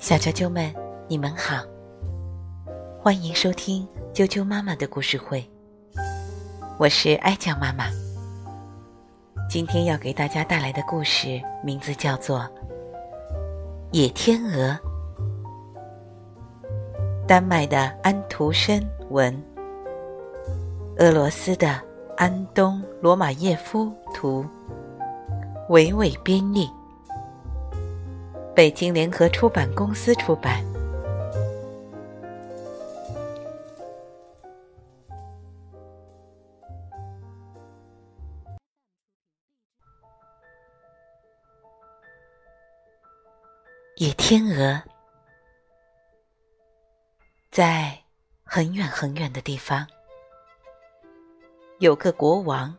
小啾啾们，你们好，欢迎收听啾啾妈妈的故事会。我是哀酱妈妈，今天要给大家带来的故事名字叫做《野天鹅》。丹麦的安徒生文，俄罗斯的安东罗马耶夫图，维维编译。北京联合出版公司出版。野天鹅，在很远很远的地方，有个国王，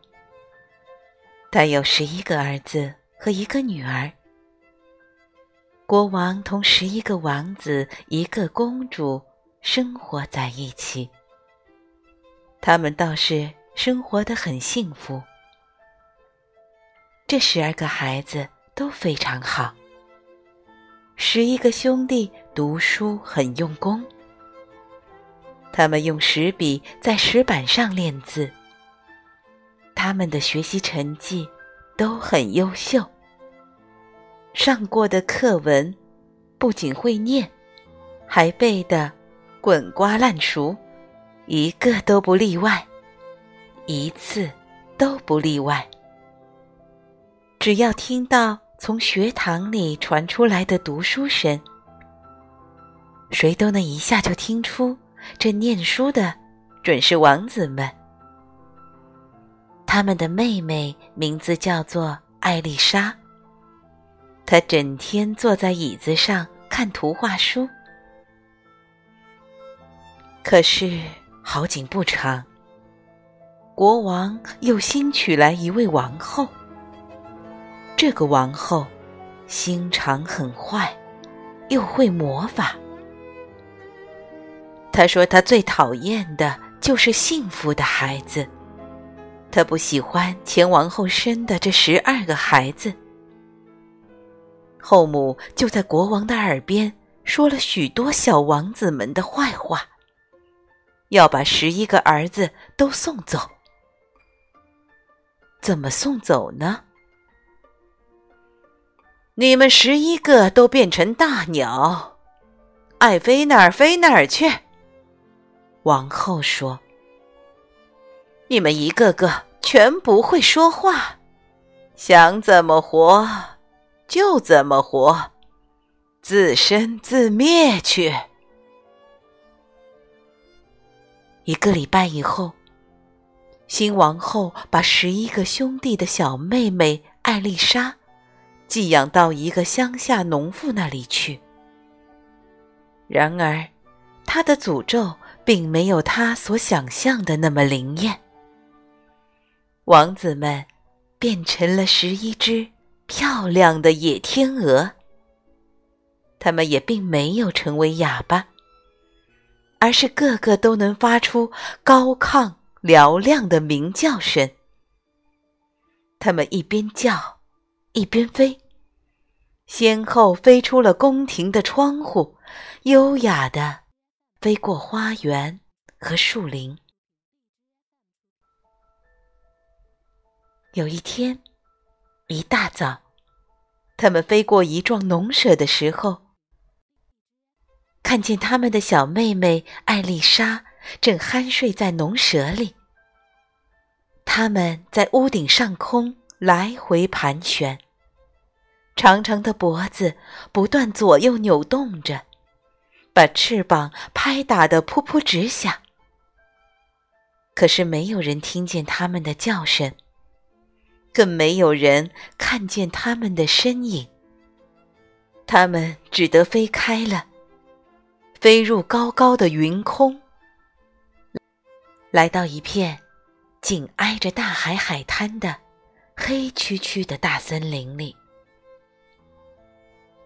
他有十一个儿子和一个女儿。国王同十一个王子、一个公主生活在一起，他们倒是生活的很幸福。这十二个孩子都非常好，十一个兄弟读书很用功，他们用石笔在石板上练字，他们的学习成绩都很优秀。上过的课文，不仅会念，还背得滚瓜烂熟，一个都不例外，一次都不例外。只要听到从学堂里传出来的读书声，谁都能一下就听出这念书的准是王子们。他们的妹妹名字叫做艾丽莎。他整天坐在椅子上看图画书，可是好景不长，国王又新娶来一位王后。这个王后心肠很坏，又会魔法。他说他最讨厌的就是幸福的孩子，他不喜欢前王后生的这十二个孩子。后母就在国王的耳边说了许多小王子们的坏话，要把十一个儿子都送走。怎么送走呢？你们十一个都变成大鸟，爱飞哪儿飞哪儿去。王后说：“你们一个个全不会说话，想怎么活？”就怎么活，自生自灭去。一个礼拜以后，新王后把十一个兄弟的小妹妹艾丽莎寄养到一个乡下农妇那里去。然而，她的诅咒并没有她所想象的那么灵验。王子们变成了十一只。漂亮的野天鹅，它们也并没有成为哑巴，而是个个都能发出高亢嘹亮的鸣叫声。它们一边叫，一边飞，先后飞出了宫廷的窗户，优雅的飞过花园和树林。有一天。一大早，他们飞过一幢农舍的时候，看见他们的小妹妹艾丽莎正酣睡在农舍里。他们在屋顶上空来回盘旋，长长的脖子不断左右扭动着，把翅膀拍打得噗噗直响。可是没有人听见他们的叫声。更没有人看见他们的身影，他们只得飞开了，飞入高高的云空，来到一片紧挨着大海海滩的黑黢黢的大森林里。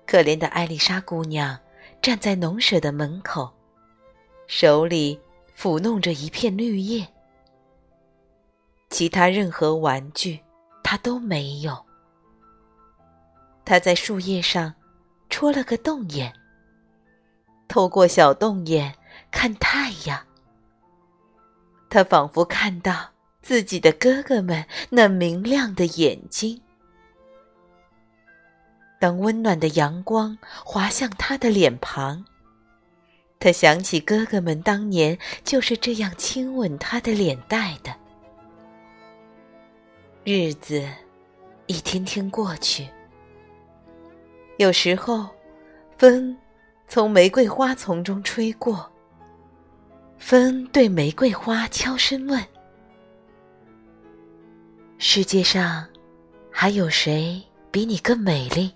可怜的艾丽莎姑娘站在农舍的门口，手里抚弄着一片绿叶，其他任何玩具。他都没有。他在树叶上戳了个洞眼，透过小洞眼看太阳。他仿佛看到自己的哥哥们那明亮的眼睛。当温暖的阳光滑向他的脸庞，他想起哥哥们当年就是这样亲吻他的脸蛋的。日子一天天过去，有时候风从玫瑰花丛中吹过，风对玫瑰花悄声问：“世界上还有谁比你更美丽？”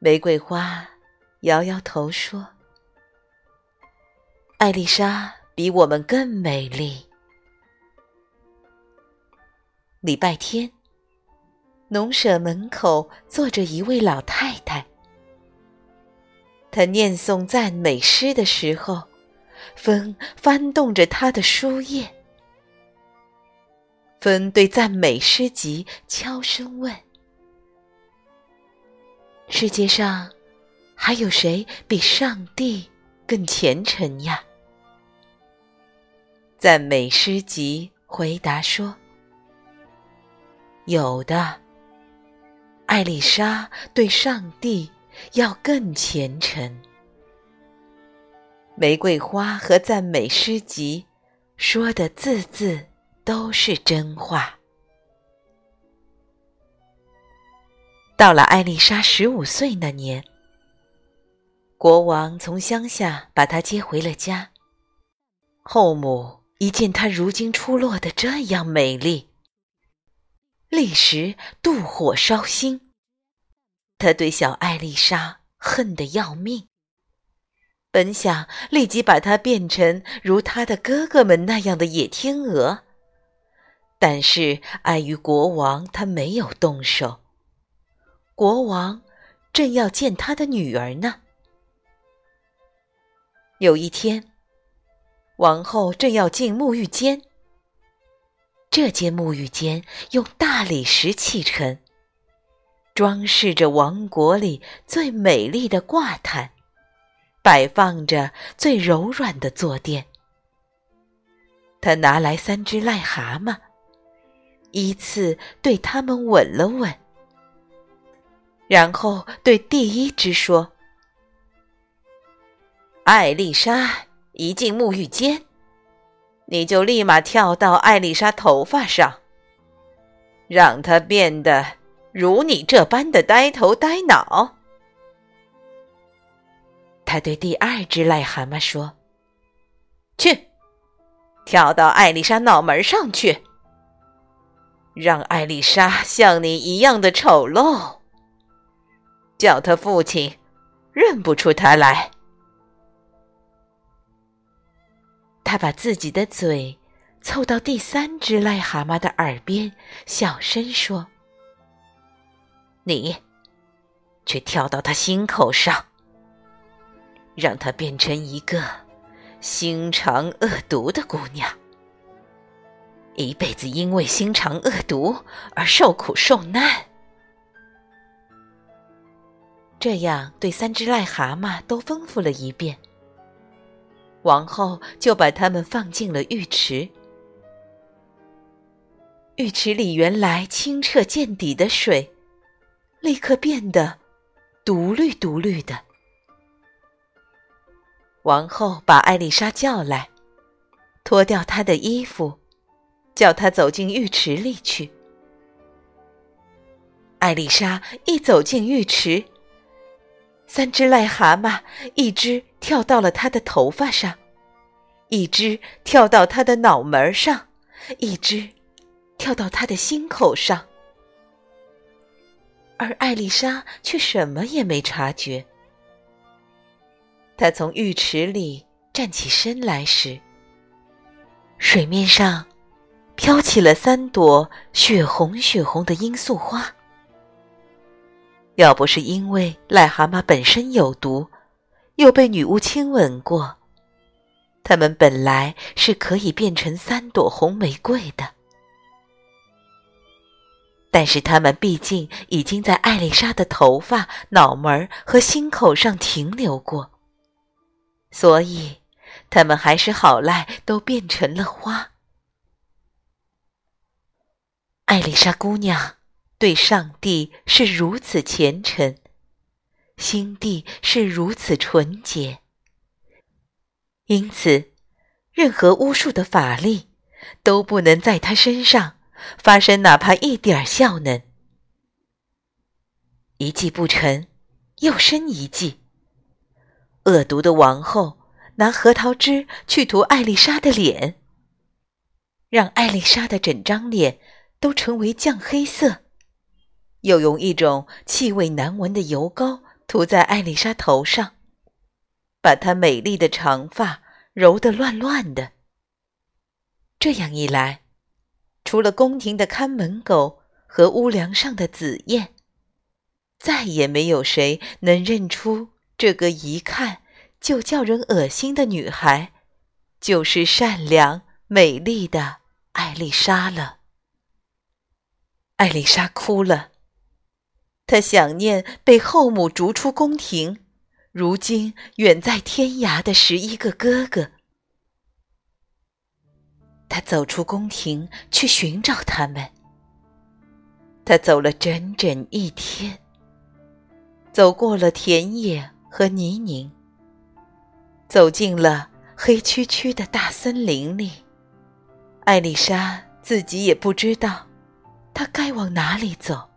玫瑰花摇摇头说：“艾丽莎比我们更美丽。”礼拜天，农舍门口坐着一位老太太。她念诵赞美诗的时候，风翻动着她的书页。风对赞美诗集悄声问。世界上还有谁比上帝更虔诚呀？赞美诗集回答说：“有的。艾丽莎对上帝要更虔诚。”玫瑰花和赞美诗集说的字字都是真话。到了艾丽莎十五岁那年，国王从乡下把她接回了家。后母一见她如今出落的这样美丽，立时妒火烧心。他对小艾丽莎恨得要命，本想立即把她变成如他的哥哥们那样的野天鹅，但是碍于国王，他没有动手。国王正要见他的女儿呢。有一天，王后正要进沐浴间。这间沐浴间用大理石砌成，装饰着王国里最美丽的挂毯，摆放着最柔软的坐垫。他拿来三只癞蛤蟆，依次对他们吻了吻。然后对第一只说：“艾丽莎一进沐浴间，你就立马跳到艾丽莎头发上，让她变得如你这般的呆头呆脑。”他对第二只癞蛤蟆说：“去，跳到艾丽莎脑门上去，让艾丽莎像你一样的丑陋。”叫他父亲认不出他来。他把自己的嘴凑到第三只癞蛤蟆的耳边，小声说：“你去跳到他心口上，让他变成一个心肠恶毒的姑娘，一辈子因为心肠恶毒而受苦受难。”这样对三只癞蛤蟆都吩咐了一遍，王后就把它们放进了浴池。浴池里原来清澈见底的水，立刻变得毒绿毒绿的。王后把艾丽莎叫来，脱掉她的衣服，叫她走进浴池里去。艾丽莎一走进浴池。三只癞蛤蟆，一只跳到了他的头发上，一只跳到他的脑门上，一只跳到他的心口上，而艾丽莎却什么也没察觉。她从浴池里站起身来时，水面上飘起了三朵血红血红的罂粟花。要不是因为癞蛤蟆本身有毒，又被女巫亲吻过，它们本来是可以变成三朵红玫瑰的。但是他们毕竟已经在艾丽莎的头发、脑门和心口上停留过，所以他们还是好赖都变成了花。艾丽莎姑娘对上帝是如此虔诚，心地是如此纯洁，因此，任何巫术的法力都不能在她身上发生哪怕一点效能。一计不成，又生一计。恶毒的王后拿核桃汁去涂艾丽莎的脸，让艾丽莎的整张脸。都成为酱黑色，又用一种气味难闻的油膏涂在艾丽莎头上，把她美丽的长发揉得乱乱的。这样一来，除了宫廷的看门狗和屋梁上的紫燕，再也没有谁能认出这个一看就叫人恶心的女孩，就是善良美丽的艾丽莎了。艾丽莎哭了，他想念被后母逐出宫廷，如今远在天涯的十一个哥哥。他走出宫廷去寻找他们。他走了整整一天，走过了田野和泥泞，走进了黑黢黢的大森林里。艾丽莎自己也不知道。他该往哪里走？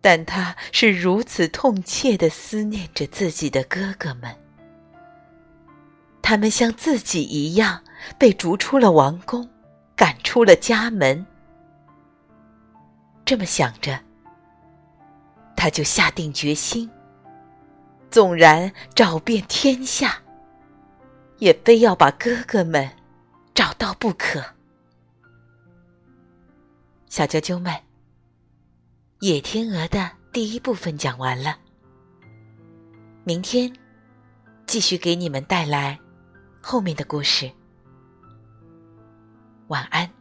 但他是如此痛切的思念着自己的哥哥们，他们像自己一样被逐出了王宫，赶出了家门。这么想着，他就下定决心，纵然找遍天下，也非要把哥哥们找到不可。小啾啾们，野天鹅的第一部分讲完了。明天继续给你们带来后面的故事。晚安。